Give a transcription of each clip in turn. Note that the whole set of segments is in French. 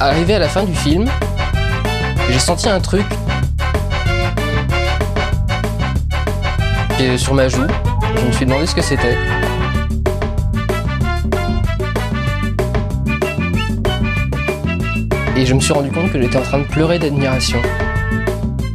Arrivé à la fin du film, j'ai senti un truc sur ma joue. Je me suis demandé ce que c'était. Et je me suis rendu compte que j'étais en train de pleurer d'admiration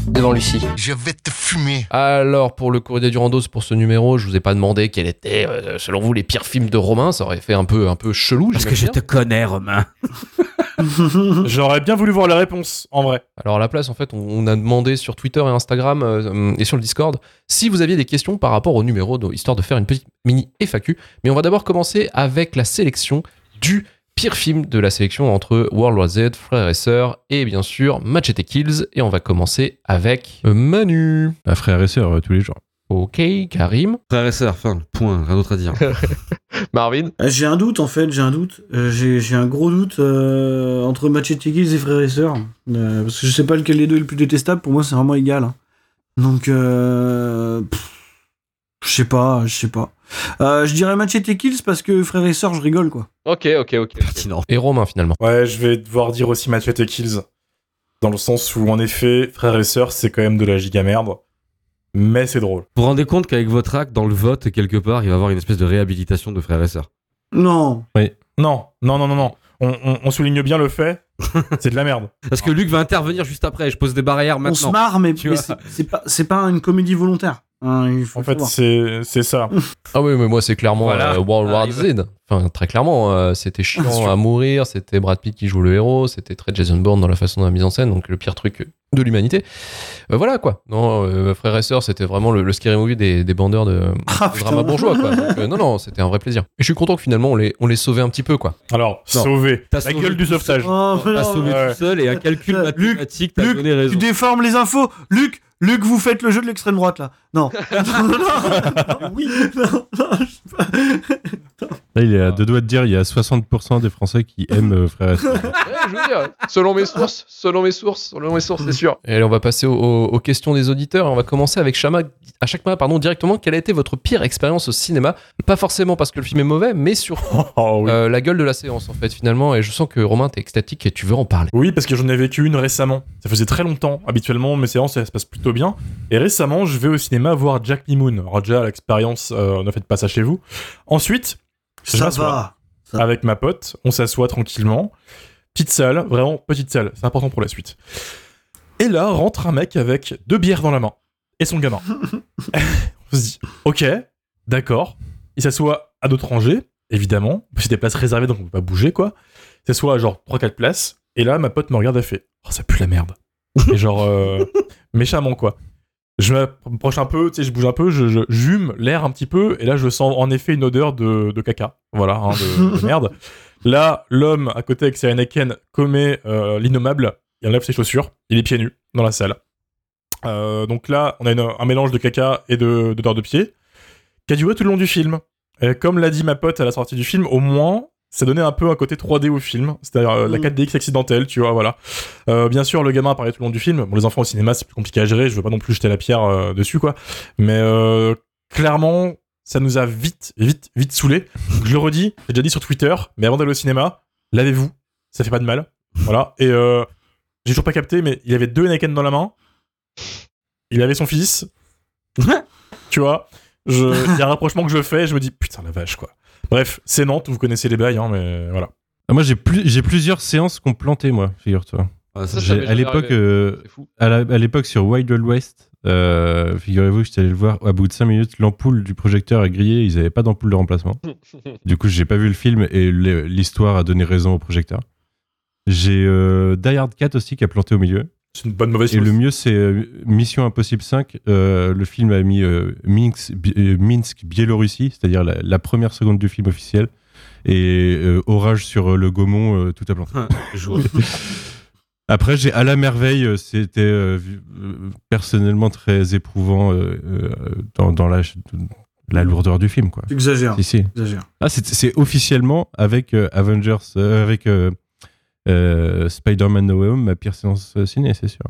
devant Lucie. Je vais te fumer. Alors, pour le courrier du Randos, pour ce numéro, je vous ai pas demandé quels étaient, euh, selon vous, les pires films de Romain. Ça aurait fait un peu, un peu chelou. Parce que je te connais, Romain. J'aurais bien voulu voir la réponse, en vrai. Alors à la place, en fait, on, a demandé sur Twitter et Instagram euh, et sur le Discord si vous aviez des questions par rapport au numéro, histoire de faire une petite mini FAQ. Mais on va d'abord commencer avec la sélection du pire film de la sélection entre World War Z, Frères et Sœurs et bien sûr Machete Kills. Et on va commencer avec euh, Manu. Frères et Sœurs euh, tous les jours. Ok, Karim. Frères et sœurs, fin, point, rien d'autre à dire. Marvin. Euh, j'ai un doute en fait, j'ai un doute. j'ai un gros doute entre Machete Kills et Frères et Sœurs. parce que je sais pas lequel des deux est le plus détestable, pour moi c'est vraiment égal. Hein. Donc, je sais pas, je sais pas. Euh, je dirais Machete Kills parce que frère et sœur, je rigole quoi. Ok, ok, ok. Pertinent. Et Romain finalement. Ouais, je vais devoir dire aussi Machete Kills. Dans le sens où, en effet, frère et sœur, c'est quand même de la giga merde. Mais c'est drôle. Vous vous rendez compte qu'avec votre acte, dans le vote, quelque part, il va y avoir une espèce de réhabilitation de frères et sœurs? Non. Oui. Non, non, non, non, non. On, souligne bien le fait, c'est de la merde. Parce que Luc va intervenir juste après, je pose des barrières maintenant. On se marre, mais, mais c'est pas, pas une comédie volontaire. Hein, en fait, c'est ça. ah oui, mais moi, c'est clairement euh, World War Z. Enfin, très clairement, euh, c'était chiant à mourir, c'était Brad Pitt qui joue le héros, c'était très Jason Bourne dans la façon de la mise en scène, donc le pire truc de l'humanité. Euh, voilà, quoi. Non, frère et sœur, c'était vraiment le, scary movie des, des bandeurs de, ah, drama bourgeois, quoi. non, non, c'était un vrai plaisir. Et je suis content que finalement, on les, on les sauvait un petit peu, quoi. Alors, sauvé. La gueule du sauvetage. Oh, T'as sauvé tout seul et un calcul mathématique, t'as donné raison. Tu déformes les infos. Luc, Luc, vous faites le jeu de l'extrême droite là. Non. non, non, non, oui. Non, non, Là, il est à deux doigts de dire il y a 60% des Français qui aiment euh, Frère et je veux dire, selon mes sources, selon mes sources, selon mes sources, c'est sûr. Et là, on va passer aux, questions des auditeurs. On va commencer avec Chama, à chaque fois, pardon, directement. Quelle a été votre pire expérience au cinéma? Pas forcément parce que le film est mauvais, mais sur oh, euh, la gueule de la séance, en fait, finalement. Et je sens que Romain, t'es extatique et tu veux en parler. Oui, parce que j'en ai vécu une récemment. Ça faisait très longtemps. Habituellement, mes séances, ça se passe plutôt bien. Et récemment, je vais au cinéma voir Jack Mimoun. Roger, l'expérience, euh, ne faites pas ça chez vous. Ensuite, ça va. Avec ma pote, on s'assoit tranquillement. Petite salle, vraiment petite salle, c'est important pour la suite. Et là, rentre un mec avec deux bières dans la main et son gamin. on se dit, ok, d'accord. Il s'assoit à d'autres rangées, évidemment. C'est des places réservées, donc on peut pas bouger, quoi. Il s'assoit à genre 3-4 places. Et là, ma pote me regarde, elle fait, oh, ça pue la merde. et genre, euh, méchamment, quoi je m'approche un peu, tu sais, je bouge un peu, je, jume l'air un petit peu, et là je sens en effet une odeur de, caca, voilà, hein, de, merde. Là, l'homme à côté avec ses commet euh, l'innommable, il enlève ses chaussures, il est pieds nus dans la salle. Euh, donc là, on a un mélange de caca et d'odeur de, pied, qui a duré tout le long du film. Et comme l'a dit ma pote à la sortie du film, au moins, ça donnait un peu un côté 3D au film, c'est-à-dire euh, la 4DX mm. accidentelle, tu vois, voilà. Euh, bien sûr, le gamin apparaît tout le long du film. Bon, les enfants au cinéma, c'est plus compliqué à gérer, je veux pas non plus jeter la pierre euh, dessus, quoi. Mais clairement, ça nous a vite, vite, vite saoulé. Je le redis, j'ai déjà dit sur Twitter, mais avant d'aller au cinéma, lavez-vous, ça fait pas de mal. Voilà. Et j'ai toujours pas capté, mais il avait deux Anakin dans la main. Il avait son fils. tu vois, il y a un rapprochement que je fais, je me dis putain la vache quoi. Bref, c'est Nantes, vous connaissez les bails, hein, mais voilà. Ah, moi, j'ai plus, j'ai plusieurs séances qui ont planté, moi, figure-toi. Ah, à l'époque, euh, à l'époque sur Wild Wild West, euh, figurez-vous, j'étais allé le voir. À bout de 5 minutes, l'ampoule du projecteur est grillée. Ils n'avaient pas d'ampoule de remplacement. du coup, j'ai pas vu le film et l'histoire a donné raison au projecteur. J'ai euh, Die Hard 4 aussi qui a planté au milieu. C'est une bonne mauvaise Et le mieux, c'est euh, Mission Impossible 5. Euh, le film a mis euh, Minsk, Minsk, Biélorussie, c'est-à-dire la, première seconde du film officiel. Et Orage sur le Gaumont, tout à planté. Après, j'ai À la merveille, c'était personnellement très éprouvant dans, la, la, lourdeur du film. Quoi. Exagère. Ah, c'est officiellement avec Avengers, avec euh, Spider-Man No Way Home, ma pire séance ciné, c'est sûr.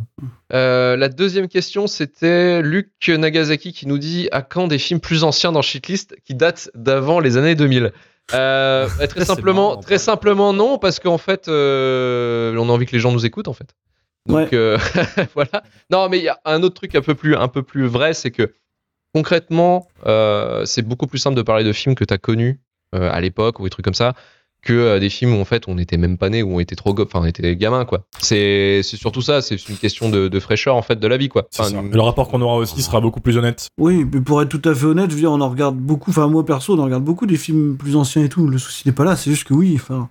Euh, la deuxième question, c'était Luc Nagasaki qui nous dit à quand des films plus anciens dans Shitlist qui datent d'avant les années 2000 Euh, bah, très simplement, très simplement non, parce qu'en fait, euh, on a envie que les gens nous écoutent en fait. Donc euh, voilà. Non, mais il y a un autre truc un peu plus, un peu plus vrai, c'est que concrètement, c'est beaucoup plus simple de parler de films que tu as connus à l'époque ou des trucs comme ça que euh, des films où en fait on n'était même pas né ou on était trop enfin on était gamins quoi. C'est surtout ça, c'est une question de, fraîcheur en fait de la vie quoi. Le rapport qu'on aura aussi sera beaucoup plus honnête. Oui, mais pour être tout à fait honnête, je veux dire on en regarde beaucoup, enfin moi perso on en regarde beaucoup des films plus anciens et tout. Le souci n'est pas là, c'est juste que oui, enfin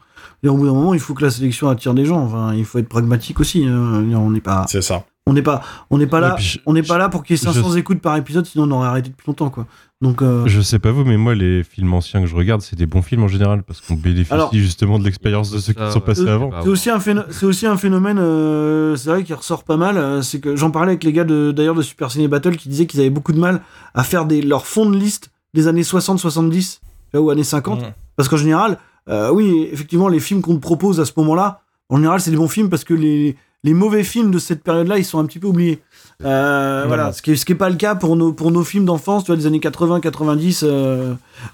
au bout d'un moment il faut que la sélection attire des gens. Enfin il faut être pragmatique aussi. Hein. On n'est pas. C'est ça. On n'est pas, on n'est pas là, on n'est pas là pour qu'il y ait 500 écoutes par épisode, sinon on aurait arrêté depuis longtemps, quoi. Donc, euh, Je sais pas vous, mais moi, les films anciens que je regarde, c'est des bons films en général, parce qu'on bénéficie justement de l'expérience de ceux qui sont passés avant. C'est aussi, un c'est aussi un phénomène, euh, c'est vrai, qui ressort pas mal. Euh, c'est que j'en parlais avec les gars d'ailleurs de, Super Ciné Battle qui disaient qu'ils avaient beaucoup de mal à faire des, leur fond de liste des années 60-70 ou années 50. Parce qu'en général, oui, effectivement, les films qu'on te propose à ce moment-là, en général, c'est des bons films parce que les les mauvais films de cette période-là, ils sont un petit peu oubliés. Euh, voilà, ce qui, n'est pas le cas pour nos, pour nos films d'enfance, tu vois, des années 80, 90,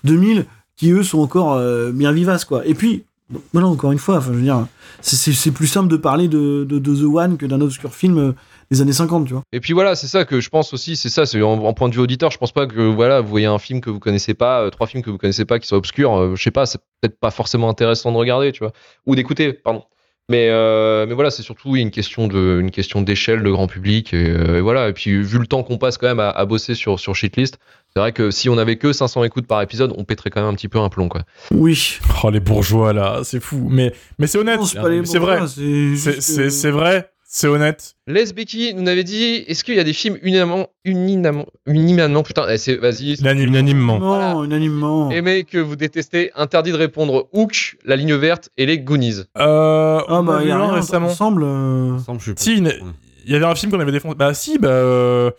2000, qui eux sont encore euh, bien vivaces, quoi. Et puis, voilà, encore une fois, enfin, je veux dire, c'est plus simple de parler de, de, The One que d'un obscur film euh, des années 50, tu vois. Et puis voilà, c'est ça que je pense aussi, c'est ça, c'est en, point de vue auditeur, je pense pas que voilà, vous voyez un film que vous connaissez pas, trois films que vous connaissez pas qui sont obscurs, je sais pas, c'est peut-être pas forcément intéressant de regarder, tu vois, ou d'écouter, pardon. Mais, euh, mais voilà, c'est surtout une question de, une question d'échelle, de grand public, et, voilà. Et puis vu le temps qu'on passe quand même à, bosser sur sur Shitlist, c'est vrai que si on avait que 500 écoutes par épisode, on pèterait quand même un petit peu un plomb, quoi. Oui. Oh les bourgeois là, c'est fou. Mais mais c'est honnête, c'est vrai, c'est vrai. C'est honnête. Les Becky nous avait dit est-ce qu'il y a des films unanimement, unanimement, unanimement putain, eh, vas-y. Unanimement. Non, unanimement. Aimé que vous détestez, interdit de répondre Hook, La Ligne Verte et les Goonies. Euh. Ah, bah, il y a rien récemment. Ensemble. Euh... Si, il y avait un film qu'on avait défendu. Bah, si, bah. Euh...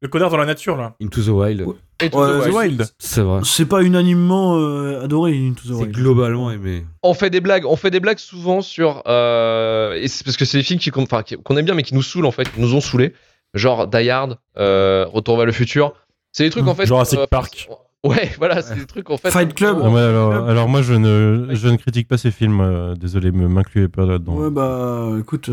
Le connard dans la nature, là. Into the Wild. Into the Wild. C'est vrai. C'est pas unanimement euh, adoré, Into the Wild. C'est globalement aimé. On fait des blagues, on fait des blagues souvent sur. Euh, et parce que c'est des films qu'on qui, qu'on aime bien, mais qui nous saulent, en fait, qui nous ont saoulés. Genre Die Hard, euh, Retour vers le futur. C'est des trucs, en fait. Jurassic Park. Ouais, voilà, c'est des trucs en fait. Fight Club. alors, moi, je ne, je ne critique pas ces films. désolé, m'incluez pas là-dedans. Ouais, bah, écoute.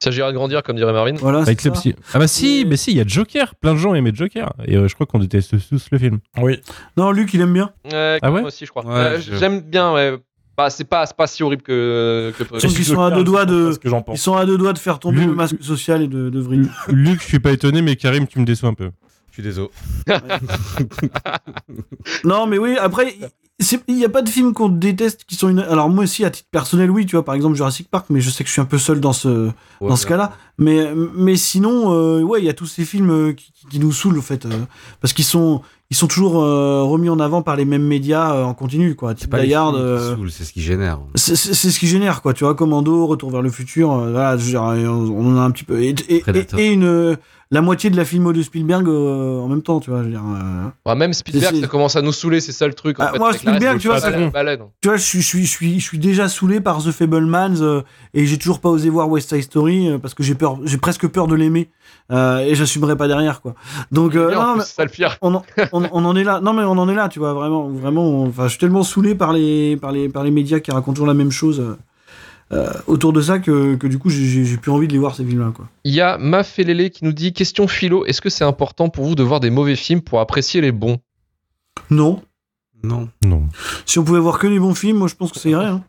Il s'agira de grandir, comme dirait Marvin. Voilà, Ah bah si, mais si, il y a Joker. Plein de gens aimaient Joker. Et euh, je crois qu'on déteste tous le film. Oui. Non, Luc, il aime bien. ah ouais Moi aussi, je crois. Euh, j'aime bien, ouais. Bah, c'est pas, pas si horrible que. que ils sont à deux doigts de. Ils sont à deux doigts de faire tomber le masque social et de, de vriller. Luc, je suis pas étonné, mais Karim, tu me déçois un peu. Suis désolé. non, mais oui, après, il n'y a pas de films qu'on déteste qui sont une. Alors, moi aussi, à titre personnel, oui, tu vois, par exemple Jurassic Park, mais je sais que je suis un peu seul dans ce, dans ce cas-là. Mais, mais sinon, euh, ouais, il y a tous ces films euh, qui, qui nous saoulent, en fait. Euh, parce qu'ils sont, ils sont toujours remis en avant par les mêmes médias en continu, quoi. C'est pas c'est ce qui génère. C'est ce qui génère, quoi. Tu vois, Commando, Retour vers le futur, voilà, on en a un petit peu. et, et une la moitié de la filmo de Spielberg euh, en même temps, tu vois. Je veux dire, euh. même Spielberg, ça commence à nous saouler, c'est ça le truc. En bah, moi, Spielberg, tu vois, tu vois, je suis, je suis, je suis, je suis déjà saoulé par The Fablemans euh, et j'ai toujours pas osé voir West Side Story parce que j'ai peur, j'ai presque peur de l'aimer et j'assumerai pas derrière, quoi. Donc, non, ça le pire. On, on, on, en est là. Non, mais on en est là, tu vois, vraiment, vraiment. Enfin, je suis tellement saoulé par les, par les, par les médias qui racontent toujours la même chose. Euh, autour de ça que, que du coup j'ai plus envie de les voir ces films-là. Il y a Mafelele qui nous dit question philo, est-ce que c'est important pour vous de voir des mauvais films pour apprécier les bons? Non. Non. Non. Si on pouvait voir que les bons films, moi je pense que ça irait. Hein.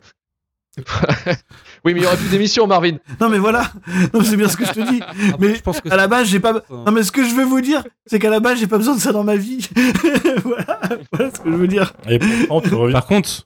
Oui, mais il y aurait plus d'émissions, Marvin. Non, mais voilà. c'est bien ce que je te dis. mais je pense que à la base, j'ai pas. Non, mais ce que je veux vous dire, c'est qu'à la base, j'ai pas besoin de ça dans ma vie. voilà. voilà ce que je veux dire. Par contre,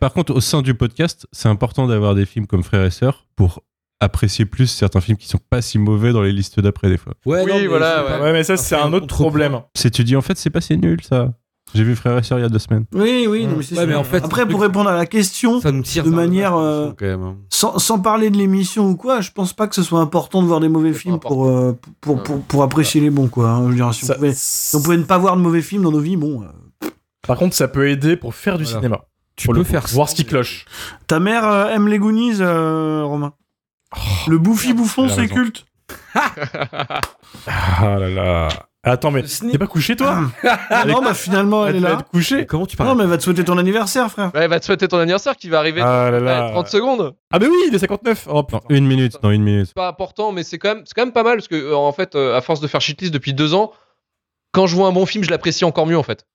par contre, au sein du podcast, c'est important d'avoir des films comme Frères et Sœurs pour apprécier plus certains films qui sont pas si mauvais dans les listes d'après des fois. Ouais, oui, voilà. Ouais. mais ça, c'est un autre problème. C'est tu dis en fait, c'est pas si nul ça. J'ai vu Frères et Sœurs il y a deux semaines. Oui, oui, mais c'est mais en fait, Après, pour répondre à la question, ça nous tire de manière. Euh, hein. sans, sans, parler de l'émission ou quoi, je pense pas que ce soit important de voir des mauvais films pour, euh, pour, pour, pour, apprécier les bons, quoi. Hein. Je veux dire, si, on pouvait, on pouvait, ne pas voir de mauvais films dans nos vies, bon. Euh, Par contre, ça peut aider pour faire du cinéma. Tu peux faire voir ce qui cloche. Ta mère euh, aime les Goonies, euh, Romain. Oh, le bouffi bouffon, c'est culte. ah là là. Attends, mais t'es pas couché toi ah, Non, bah finalement elle est là. couché Comment tu parles Non, mais elle va te souhaiter ton anniversaire, frère. Ouais, elle va te souhaiter ton anniversaire qui va arriver Ah là dans là. 30 secondes. Ah, mais oui, il est 59 Oh putain. une minute, dans une minute. C'est pas important, mais c'est quand même, c'est quand même pas mal parce que euh, en fait, euh, à force de faire shitlist depuis deux ans, quand je vois un bon film, je l'apprécie encore mieux en fait.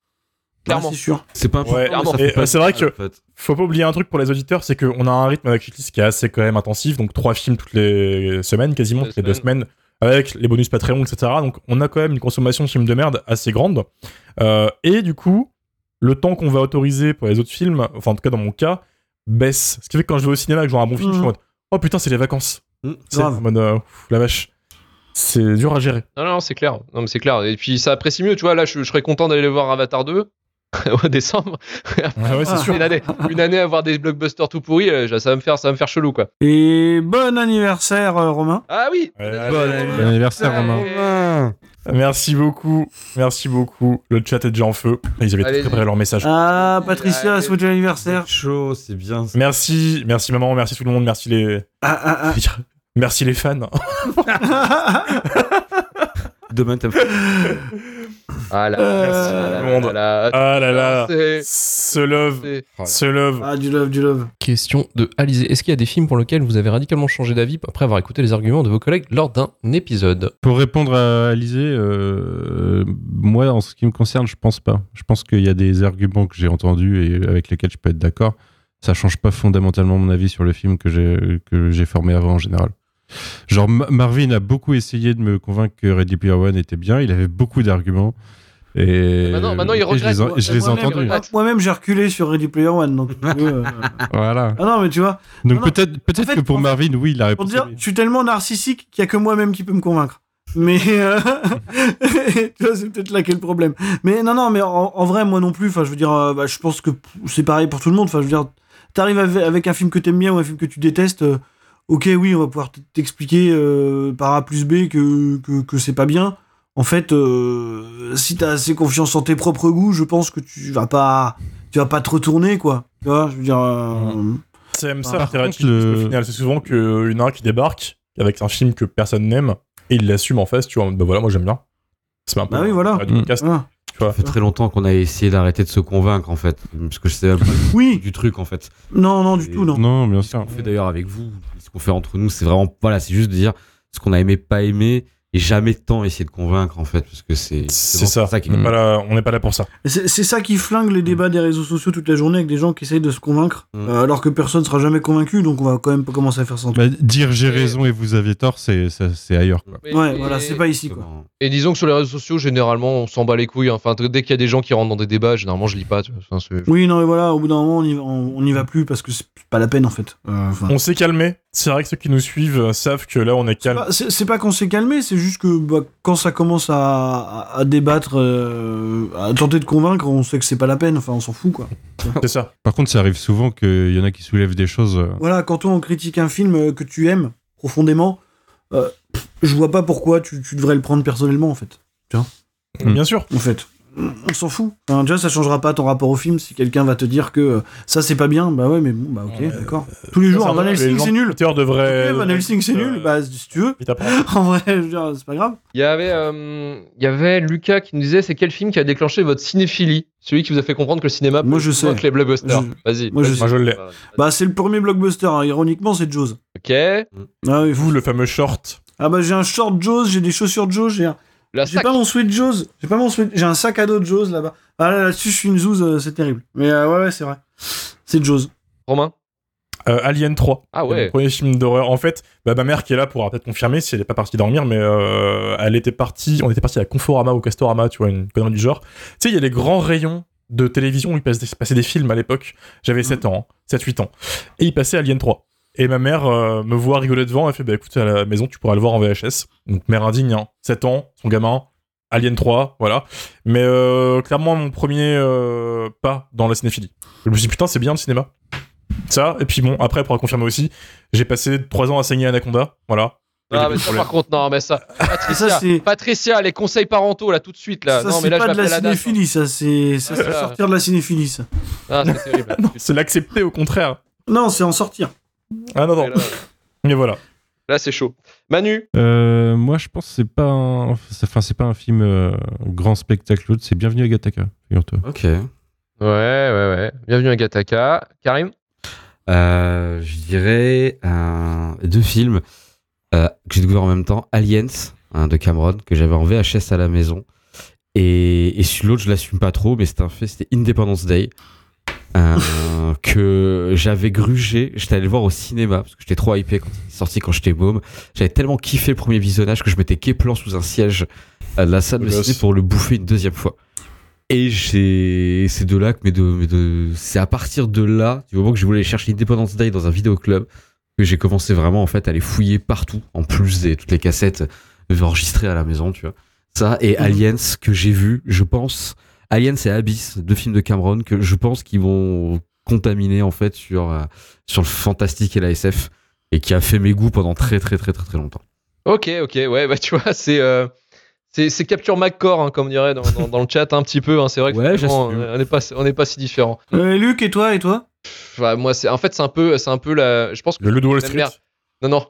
Clairement. Ah, c'est sûr. C'est pas Ouais, euh, c'est vrai que- en fait. Faut pas oublier un truc pour les auditeurs, c'est qu'on a un rythme avec Shitlist qui est assez quand même intensif, donc trois films toutes les semaines quasiment, toutes les deux semaines, avec les bonus Patreon, etc. Donc on a quand même une consommation de films de merde assez grande. Euh, et du coup, le temps qu'on va autoriser pour les autres films, enfin en tout cas dans mon cas, baisse. Ce qui fait que quand je vais au cinéma et que je vois un bon film, je suis en mode Oh putain, c'est les vacances. Mm. C'est en mode euh, pff, la vache. C'est dur à gérer. Non, non, c'est clair. Non, mais c'est clair. Et puis ça apprécie mieux, tu vois. Là, je, je serais content d'aller le voir Avatar 2 au décembre. Ah ouais, c'est Ah. sûr. Une année, une année à voir des blockbusters tout pourris, euh, ça va me faire, ça va me faire chelou, quoi. Et bon anniversaire, euh, Romain. Ah oui. Ouais, Bon allez. Bon anniversaire, Romain. Romain. Merci beaucoup. Merci beaucoup. Le chat est déjà en feu. Ils avaient Allez-y. préparé leur message. Ah, Patricia a Allez. souhaité l'anniversaire. C'est chaud, c'est bien. Merci, merci maman, merci tout le monde, merci les, Ah, ah, merci les fans. Demain, t'as Ah là, Euh, merci tout le monde. là, Ah là là, ce love, ce love. Ah, du love, du love. Question de Alizé. Est-ce qu'il y a des films pour lesquels vous avez radicalement changé d'avis après avoir écouté les arguments de vos collègues lors d'un épisode Pour répondre à Alizé, euh, moi, en ce qui me concerne, je pense pas. Je pense qu'il y a des arguments que j'ai entendus et avec lesquels je peux être d'accord. Ça change pas fondamentalement mon avis sur le film que j'ai que j'ai formé avant en général. Genre Ma- Marvin a beaucoup essayé de me convaincre que Ready Player One était bien. Il avait beaucoup d'arguments. Et Maintenant- maintenant, il et je les, regrette. je les ai Moi-même, entendus. regrette. Moi-même, j'ai reculé sur Ready Player One. Donc, euh, Voilà. Ah non, mais tu vois, Donc peut-être peut-être En fait- que pour en fait, Marvin, oui, la pour réponse. dire, est oui. je suis tellement narcissique qu'il y a que moi-même qui peut me convaincre. Mais euh, tu vois, c'est peut-être là qu'est le problème. Mais non, non, mais en, en vrai, moi non plus. Enfin, je veux dire, euh, bah, je pense que c'est pareil pour tout le monde. Enfin, je veux dire, t'arrives avec, avec un film que t'aimes bien ou un film que tu détestes. Ok, oui, on va pouvoir t'expliquer euh, par A plus B que, que, que c'est pas bien. En fait, euh, si t'as assez confiance en tes propres goûts, je pense que tu vas pas, tu vas pas te retourner, quoi. Tu vois, je veux dire. euh, C'est même ça de contre, le- au final. C'est souvent qu'une un qui débarque avec un film que personne n'aime et il l'assume en face, tu vois. Bah voilà, moi j'aime bien. C'est un peu Bah oui, voilà. Tu vois. Ça fait très longtemps qu'on a essayé d'arrêter de se convaincre en fait. Parce que c'est un peu Oui, du truc en fait. non, non, du Et- tout, non. Non, bien Ce sûr. qu'on fait d'ailleurs avec vous, ce qu'on fait entre nous, c'est vraiment. Voilà, c'est juste de dire ce qu'on a aimé, pas aimé. Et jamais de temps essayer de convaincre en fait. Parce que c'est. C'est ça. ça qui On est n'est pas là- on n'est pas là pour ça. C'est ça qui flingue les débats des réseaux sociaux toute la journée avec des gens qui essayent de se convaincre, Mm. euh, alors que personne sera jamais convaincu, donc on va quand même pas commencer à faire ça. Bah, dire j'ai Et- raison et vous avez tort, c'est c'est ailleurs. Quoi. Et- Ouais, et- voilà, c'est pas ici, quoi. Et disons que sur les réseaux sociaux, généralement, on s'en bat les couilles. Enfin, dès qu'il y a des gens qui rentrent dans des débats, généralement, je lis pas. tu vois. Oui, non, mais voilà, au bout d'un moment, on y, va- on, on y va plus parce que c'est pas la peine en fait. Euh, On s'est calmé. C'est vrai que ceux qui nous suivent euh, savent que là on est calme. c'est pas qu'on s'est calmé, c'est juste que bah, quand ça commence à, à, à débattre, euh, à tenter de convaincre, on sait que c'est pas la peine, enfin on s'en fout quoi. C'est ça. Par contre, ça arrive souvent qu'il y en a qui soulèvent des choses. euh, Voilà, quand on critique un film que tu aimes profondément, euh, je vois pas pourquoi tu, tu devrais le prendre personnellement en fait. Bien sûr. en fait. On s'en fout. Enfin, déjà, ça changera pas ton rapport au film si quelqu'un va te dire que euh, ça c'est pas bien. Bah ouais, mais bon, bah ok, Ouais. d'accord. Tous les jours, Van Helsing c'est nul. Ok, Van Helsing c'est nul. Bah si tu veux. En vrai, je veux dire, c'est pas grave. Il y avait, euh, il y avait Lucas qui nous disait c'est quel film qui a déclenché votre cinéphilie? Celui qui vous a fait comprendre que le cinéma Moi, peut je sais. que les blockbusters. Je- Vas-y. moi, je vas-y. sais. Moi, je l'ai. Bah c'est le premier blockbuster. hein. Ironiquement, c'est Jaws. Ok. Ah oui. Vous, le fameux short. Ah bah j'ai un short Jaws, j'ai des chaussures Jaws, j'ai un- La j'ai sac. pas mon sweat Jaws, j'ai pas mon sweat, j'ai un sac à dos de Jaws là-bas. Ah là là-dessus, je suis une zouze, euh, c'est terrible. Mais euh, ouais, ouais, c'est vrai. C'est Jaws. Romain. Euh, Alien 3. Ah ouais. Mon premier film d'horreur. En fait, bah, ma mère qui est là pourra peut-être confirmer si elle est pas partie dormir, mais euh, elle était partie. On était parti à Conforama ou Castorama, tu vois, une connerie du genre. Tu sais, il y a les grands rayons de télévision où il passait des films à l'époque. J'avais 7 ans, 7-8 ans. Et il passait Alien 3. Et ma mère euh, me voit rigoler devant, elle fait bah écoute, à la maison, tu pourras le voir en VHS. Donc, mère indigne, hein. 7 ans, son gamin, Alien 3, voilà. Mais euh, clairement, mon premier euh, pas dans la cinéphilie. Je me suis dit, putain, c'est bien le cinéma. Ça, et puis bon, après, pour confirmer aussi, j'ai passé 3 ans à saigner Anaconda, voilà. Ah, mais ça, par contre, non, mais ça. Patricia, Ça, c'est- Patricia, les conseils parentaux, là, tout de suite, là. ça non, mais c'est là, pas je de la date. cinéphilie, ça c'est ça, c'est Voilà. sortir de la cinéphilie ça. Ah, c'est terrible. C'est l'accepter au contraire. Non, c'est en sortir. Ah non, non. Mais voilà. Là, c'est chaud. Manu euh, Moi, je pense que c'est pas un, enfin, c'est pas un film euh, grand spectacle. C'est Bienvenue à Gataka, figure-toi. Ok. Ouais, ouais, ouais. Bienvenue à Gataka. Karim euh, Je dirais deux films que j'ai découvert en même temps. Aliens hein, de Cameron, que j'avais en VHS à la maison. Et, et l'autre, je l'assume pas trop, mais c'est un fait, c'était Independence Day. Euh, que j'avais grugé. J'étais allé le voir au cinéma parce que j'étais trop hypé quand il est sorti quand j'étais môme. J'avais tellement kiffé le premier visionnage que je m'étais quéplant sous un siège à la salle de cinéma pour le bouffer une deuxième fois. Et j'ai, c'est de là que mes deux, deux, c'est à partir de là, du moment que je voulais chercher Independence Day dans un vidéoclub, que j'ai commencé vraiment en fait à aller fouiller partout, en plus des toutes les cassettes enregistrées à la maison, tu vois. Ça et mhm. Aliens que j'ai vu, je pense, Aliens et Abyss, deux films de Cameron que je pense qu'ils vont contaminer en fait sur euh, sur le fantastique et la SF et qui a fait mes goûts pendant très très très très très longtemps. Ok, ok, ouais, bah tu vois, c'est euh, c'est capture McCore, hein, comme on dirait dans, dans, le chat un petit peu. Hein, c'est vrai que ouais, on n'est pas on n'est pas si différents. Euh, Luc et toi et toi? Bah, Moi, c'est en fait c'est un peu c'est un peu la, je pense que le Loup Wall Street. Non, non.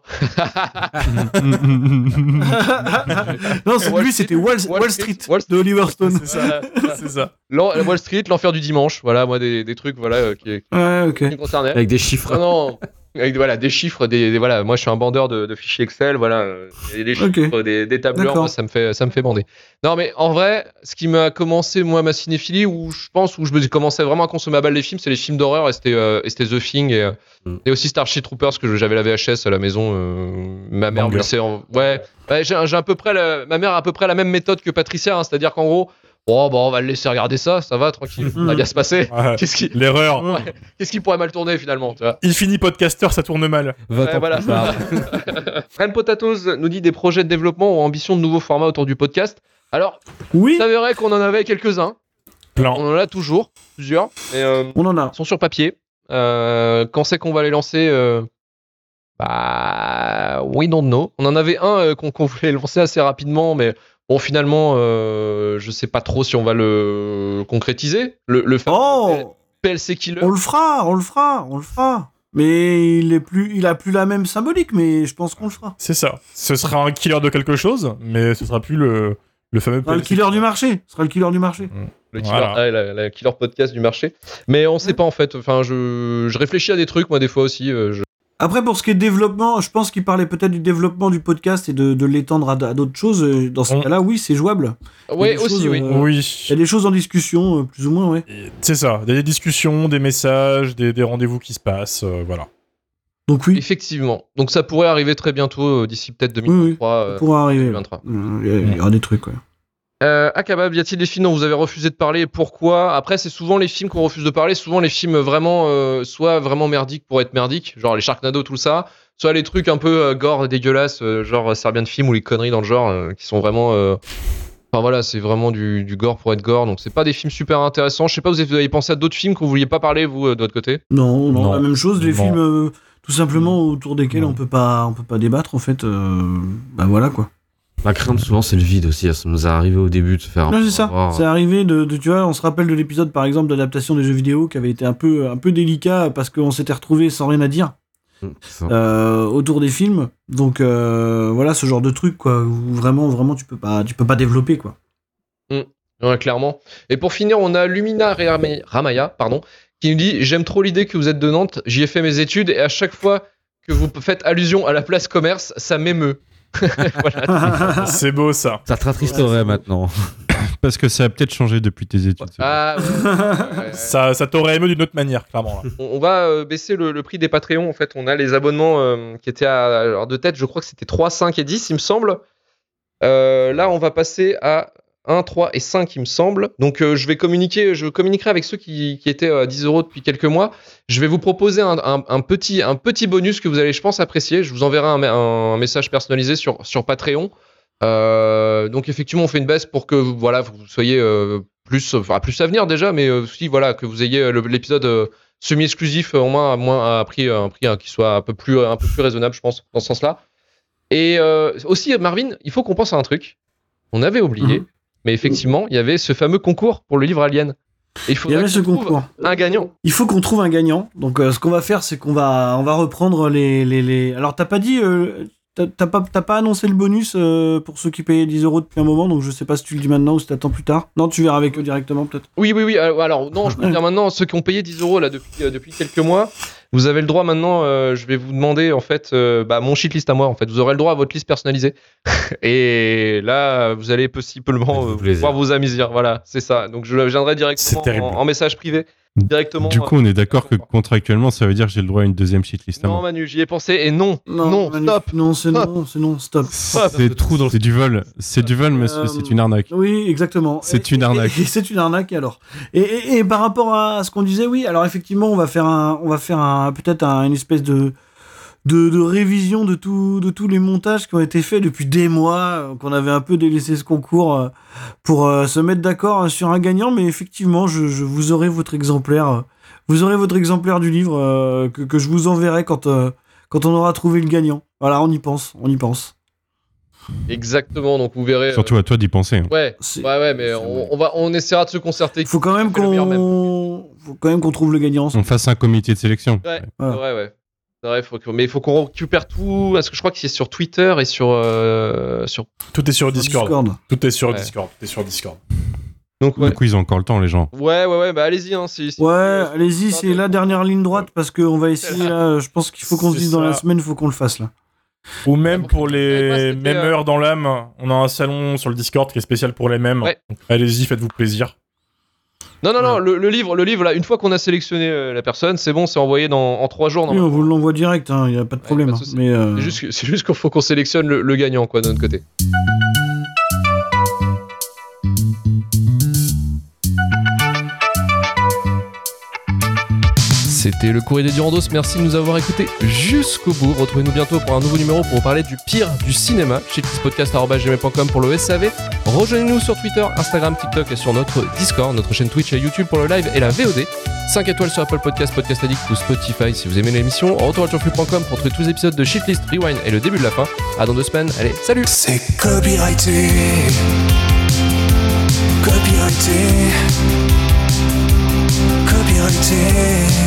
non, lui, c'était Wall, Street, de Oliver Stone. C'est ça. c'est ça. Wall Street, l'enfer du dimanche. Voilà, moi, des, des trucs voilà, euh, qui, qui, me concernaient. Avec des chiffres. Non, non avec voilà des chiffres des, voilà moi je suis un bandeur de, fichiers Excel voilà des chiffres des, des tableurs ça me fait ça me fait bander. Non mais en vrai ce qui m'a commencé moi ma cinéphilie où je pense où je me commençais vraiment à consommer à balle les films c'est les films d'horreur et c'était euh, The Thing et, mm. et aussi Starship Troopers que j'avais la VHS à la maison euh, ma mère me en... ouais, j'ai à peu près ma mère a à peu près la même méthode que Patricia hein, c'est-à-dire qu'en gros Oh, bon, on va le laisser regarder ça, ça va, tranquille, ça va bien se passer. Qu'est-ce qui... L'erreur. Qu'est-ce qui pourrait mal tourner finalement tu vois? Il finit podcaster, ça tourne mal. Ouais, voilà. Ren Potatoes nous dit des projets de développement ou ambition de nouveaux formats autour du podcast. Alors, oui. ça verrait qu'on en avait quelques-uns. Plein. On en a toujours, plusieurs. Euh, on en a. Ils sont sur papier. Euh, quand c'est qu'on va les lancer euh, Bah, we don't know. On en avait un qu'on voulait lancer assez rapidement, mais Bon, finalement, euh, je sais pas trop si on va le concrétiser. Le, le oh PLC Killer. On le fera, on le fera, on le fera. Mais il est plus, il a plus la même symbolique, mais je pense qu'on le fera. C'est ça. Ce sera un killer de quelque chose, mais ce sera plus le, le fameux. le killer du marché. Ce sera le killer du marché. Mmh. Le killer, ah, la, killer podcast du marché. Mais on sait pas en fait. Enfin, je, je, réfléchis à des trucs moi des fois aussi. Euh, je, après, pour ce qui est développement, je pense qu'il parlait peut-être du développement du podcast et de, l'étendre à, d'autres choses. Euh, dans ce cas-là, oui, c'est jouable. Oui, aussi, oui. Euh, oui. Il y a des choses en discussion, euh, plus ou moins, oui. C'est ça. Il y a des discussions, des messages, des, rendez-vous qui se passent, voilà. Donc oui. Effectivement. Donc ça pourrait arriver très bientôt, d'ici peut-être 2023. Oui, ça pourrait arriver. 2023. Il y, aura des trucs, ouais. Euh, Akabab, y a-t-il des films dont vous avez refusé de parler Pourquoi? Après, c'est souvent les films qu'on refuse de parler, souvent les films vraiment, euh, soit vraiment merdiques pour être merdiques, genre les Sharknado, tout ça, soit les trucs un peu euh, gore, dégueulasses, euh, genre Serbian film ou les conneries dans le genre, euh, qui sont vraiment. Enfin voilà, c'est vraiment du, du, gore pour être gore, donc c'est pas des films super intéressants. Je sais pas, vous avez pensé à d'autres films que vous vouliez pas parler, vous, de votre côté? Non, non, la même chose, les films tout simplement autour desquels on peut pas, on peut pas débattre, en fait. bah voilà quoi. La crainte souvent c'est le vide aussi, ça nous est arrivé au début de faire. Non c'est ça, c'est arrivé de, tu vois, on se rappelle de l'épisode par exemple d'adaptation des jeux vidéo qui avait été un peu, un peu délicat parce qu'on s'était retrouvé sans rien à dire mm, euh, autour des films. Donc euh, voilà ce genre de truc quoi, où vraiment vraiment tu peux pas, tu peux pas développer quoi. Mm. Ouais, clairement. Et pour finir, on a Lumina Ramaya, pardon, qui nous dit J'aime trop l'idée que vous êtes de Nantes, j'y ai fait mes études et à chaque fois que vous faites allusion à la place commerce, ça m'émeut. c'est beau ça. Ça te rattristerait maintenant. Parce que ça a peut-être changé depuis tes études. Ah, ça ça t'aurait ému d'une autre manière, clairement. On, va euh, baisser le, prix des Patreons. En fait, on a les abonnements euh, qui étaient à, alors de tête, je crois que c'était 3, 5 et 10, il me semble. Euh, là, on va passer à 1, 3 et 5, il me semble. Donc, euh, je vais communiquer, je communiquerai avec ceux qui, étaient à 10 euros depuis quelques mois. Je vais vous proposer un, petit, un petit bonus que vous allez, je pense, apprécier. Je vous enverrai un, message personnalisé sur, sur Patreon. Euh, donc, effectivement, on fait une baisse pour que voilà, vous soyez euh, plus, enfin, plus à venir déjà, mais aussi voilà, que vous ayez l'épisode semi-exclusif au moins à, moins, à prix, un prix hein, qui soit un peu, plus, un peu plus raisonnable, je pense, dans ce sens-là. Et aussi, Marvin, il faut qu'on pense à un truc. On avait oublié. Mhm. Mais effectivement, il y avait ce fameux concours pour le livre Alien. il, il y avait ce concours. Un gagnant. Il faut qu'on trouve un gagnant. Donc, euh, ce qu'on va faire, c'est qu'on va, on va reprendre les. les, les... Alors, t'as pas dit. Euh, t'as pas, pas annoncé le bonus euh, pour ceux qui payaient 10 euros depuis un moment, donc je sais pas si tu le dis maintenant ou si t'attends plus tard. Non, tu verras avec eux directement peut-être. Oui, oui, oui. Alors, non, je peux dire maintenant, ceux qui ont payé 10 euros là depuis, depuis quelques mois, vous avez le droit maintenant, euh, je vais vous demander en fait euh, bah, mon shitlist à moi en fait. Vous aurez le droit à votre liste personnalisée. et là, vous allez possiblement euh, pouvoir vous amuser. Voilà, c'est ça. Donc je viendrai directement en, message privé directement. Du coup, on est d'accord que contractuellement, ça veut dire que j'ai le droit à une deuxième shitlist. Non, Manu, j'y ai pensé et non, non, stop. Non, c'est non, c'est non, stop. C'est trou dans. C'est du vol, c'est du vol, monsieur, euh, c'est une arnaque. Oui, exactement. C'est une arnaque. C'est une arnaque alors? Et, et, par rapport à ce qu'on disait, oui, alors effectivement, on va faire un, on va faire un, peut-être une espèce de de, révision de, tout, de tous les montages qui ont été faits depuis des mois, euh, qu'on avait un peu délaissé ce concours euh, pour euh, se mettre d'accord sur un gagnant, mais effectivement, je, vous aurai votre exemplaire. Vous aurez votre exemplaire du livre que, je vous enverrai quand, quand on aura trouvé le gagnant. Voilà, on y pense, on y pense. Exactement, donc vous verrez. Surtout à toi d'y penser. Hein. Ouais, ouais, ouais, mais on, va, on essaiera de se concerter. Il faut quand même qu'on, faut quand même qu'on trouve le gagnant. On fasse un comité de sélection. Ouais, ouais, ouais mais il faut qu'on récupère tout. Parce que je crois que c'est sur Twitter et sur, euh, sur. Tout est sur, Discord. Tout est sur Discord. Tout est sur Discord. Donc, ouais. ils ont encore le temps, les gens. Ouais, ouais, ouais, bah allez-y. Hein, ouais, allez-y, c'est la dernière ligne droite parce qu'on va essayer là. Je pense qu'il faut qu'on se dise dans la semaine, il faut qu'on le fasse là. Ou même pour les mêmes heures dans l'âme, on a un salon sur le Discord qui est spécial pour les mêmes. Allez-y, faites-vous plaisir. Non, non, non, le, livre, le livre là, une fois qu'on a sélectionné euh, la personne, c'est bon, c'est envoyé dans, en trois jours. Oui, on vous l'envoie direct, il hein, n'y a pas de problème. Hein, C'est juste, juste qu'il faut qu'on sélectionne le, le, gagnant, quoi, de notre côté. C'était le courrier des Durandos. Merci de nous avoir écoutés jusqu'au bout. Retrouvez-nous bientôt pour un nouveau numéro pour parler du pire du cinéma. Chez pour le SAV. Rejoignez-nous sur Twitter, Instagram, TikTok et sur notre Discord, notre chaîne Twitch et YouTube pour le live et la VOD. 5 étoiles sur Apple Podcast, Podcast Addict ou Spotify si vous aimez l'émission. Retour à pour retrouver tous les épisodes de Shitlist, Rewind et le début de la fin. À dans deux semaines. Allez, salut C'est copyrighté. Copyrighté. Copyrighté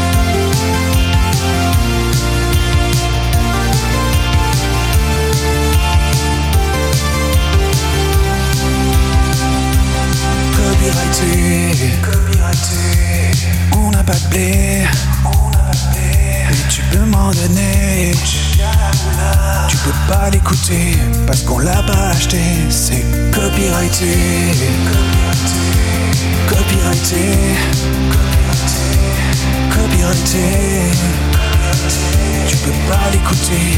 Copyrighté. On n'a pas de blé. Mais tu peux m'en donner. Tu peux pas l'écouter parce qu'on l'a pas acheté. C'est copyrighté. Copyrighté. Copyrighté. Tu peux pas l'écouter